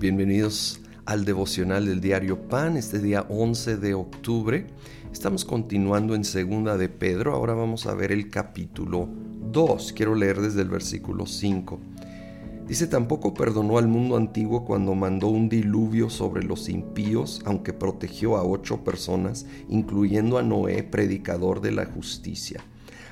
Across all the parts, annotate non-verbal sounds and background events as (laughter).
Bienvenidos al devocional del diario Pan, este día 11 de octubre. Estamos continuando en segunda de Pedro, ahora vamos a ver el capítulo 2. Quiero leer desde el versículo 5. Dice, tampoco perdonó al mundo antiguo cuando mandó un diluvio sobre los impíos, aunque protegió a ocho personas, incluyendo a Noé, predicador de la justicia.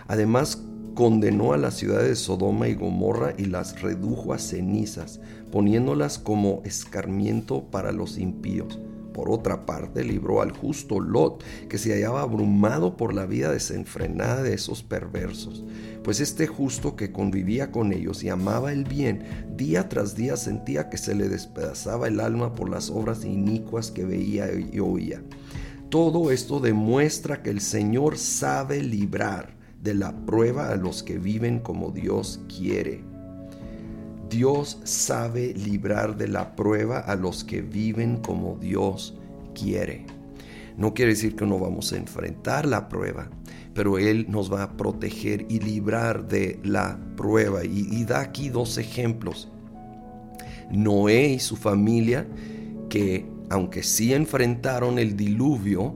Además, condenó a las ciudades de Sodoma y Gomorra y las redujo a cenizas, poniéndolas como escarmiento para los impíos. Por otra parte, libró al justo Lot, que se hallaba abrumado por la vida desenfrenada de esos perversos. Pues este justo que convivía con ellos y amaba el bien, día tras día sentía que se le despedazaba el alma por las obras inicuas que veía y oía. Todo esto demuestra que el Señor sabe librar de la prueba a los que viven como Dios quiere. Dios sabe librar de la prueba a los que viven como Dios quiere. No quiere decir que no vamos a enfrentar la prueba, pero Él nos va a proteger y librar de la prueba. Y, da aquí dos ejemplos. Noé y su familia, que aunque sí enfrentaron el diluvio,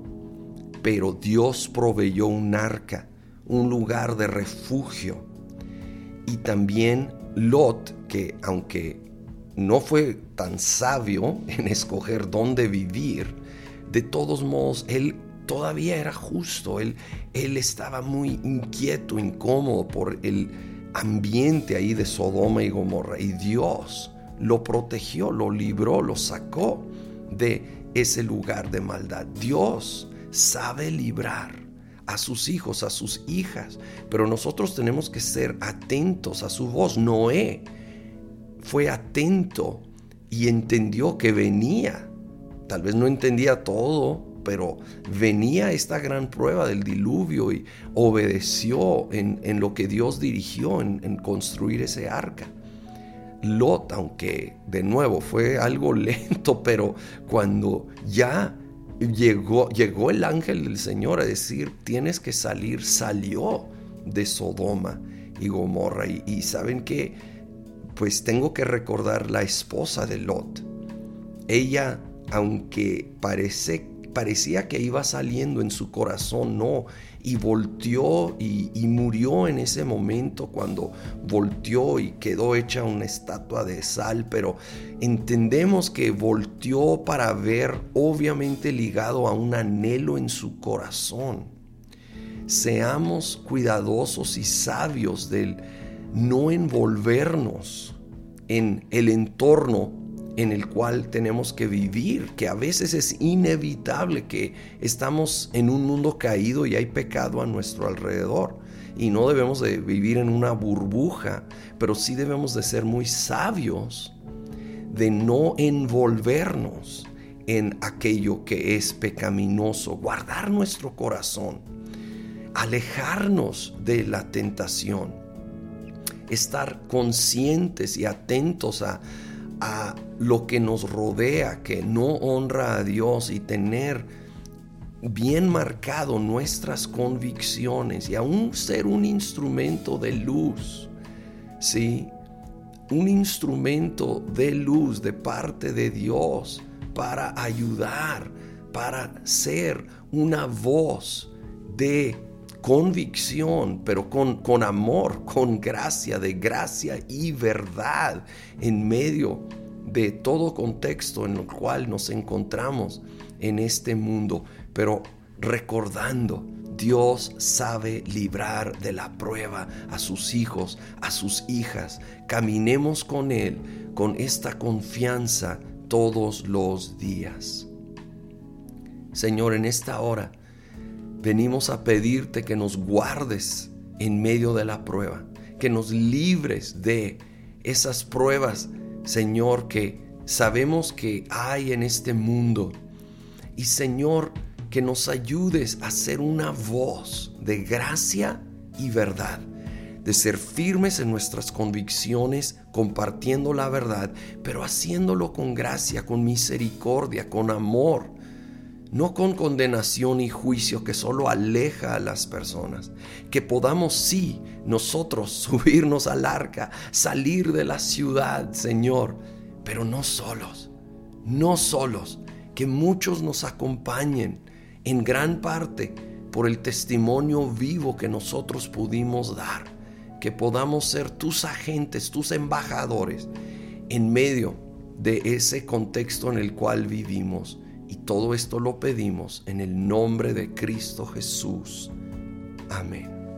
pero Dios proveyó un arca un lugar de refugio. Y también Lot, que aunque no fue tan sabio (laughs) en escoger dónde vivir, de todos modos, él todavía era justo, él, él estaba muy inquieto, incómodo por el ambiente ahí de Sodoma y Gomorra. Y Dios lo protegió, lo libró, lo sacó de ese lugar de maldad. Dios sabe librar a sus hijos, a sus hijas. Pero nosotros tenemos que ser atentos a su voz. Noé fue atento y entendió que venía. Tal vez no entendía todo, pero venía esta gran prueba del diluvio y obedeció en, lo que Dios dirigió en, en construir ese arca. Lot, aunque de nuevo fue algo (laughs) lento, pero cuando ya llegó, llegó el ángel del Señor a decir, tienes que salir, salió de Sodoma y Gomorra. Y, saben que, pues tengo que recordar la esposa de Lot. Ella, aunque parece, parecía que iba saliendo en su corazón, no, y volteó y, murió en ese momento cuando volteó y quedó hecha una estatua de sal, pero entendemos que volteó para ver, obviamente ligado a un anhelo en su corazón. Seamos cuidadosos y sabios del no envolvernos en el entorno en el cual tenemos que vivir, que a veces es inevitable que estamos en un mundo caído y hay pecado a nuestro alrededor. Y no debemos de vivir en una burbuja, pero sí debemos de ser muy sabios de no envolvernos en aquello que es pecaminoso, guardar nuestro corazón, alejarnos de la tentación, estar conscientes y atentos a a lo que nos rodea, que no honra a Dios y tener bien marcado nuestras convicciones y aún ser un instrumento de luz, ¿sí? Un instrumento de luz de parte de Dios para ayudar, para ser una voz de convicción, pero con, con amor, con gracia, de gracia y verdad en medio de todo contexto en el cual nos encontramos en este mundo, pero recordando, Dios sabe librar de la prueba a sus hijos, a sus hijas. Caminemos con Él con esta confianza todos los días. Señor, en esta hora, venimos a pedirte que nos guardes en medio de la prueba, que nos libres de esas pruebas, Señor, que sabemos que hay en este mundo. Y Señor, que nos ayudes a ser una voz de gracia y verdad, de ser firmes en nuestras convicciones, compartiendo la verdad, pero haciéndolo con gracia, con misericordia, con amor no con condenación y juicio que solo aleja a las personas, que podamos sí nosotros (laughs) subirnos al arca, salir de la ciudad, Señor, pero no solos, no solos, que muchos nos acompañen en gran parte por el testimonio vivo que nosotros pudimos dar, que podamos ser tus agentes, tus embajadores en medio de ese contexto en el cual vivimos. Y todo esto lo pedimos en el nombre de Cristo Jesús. Amén.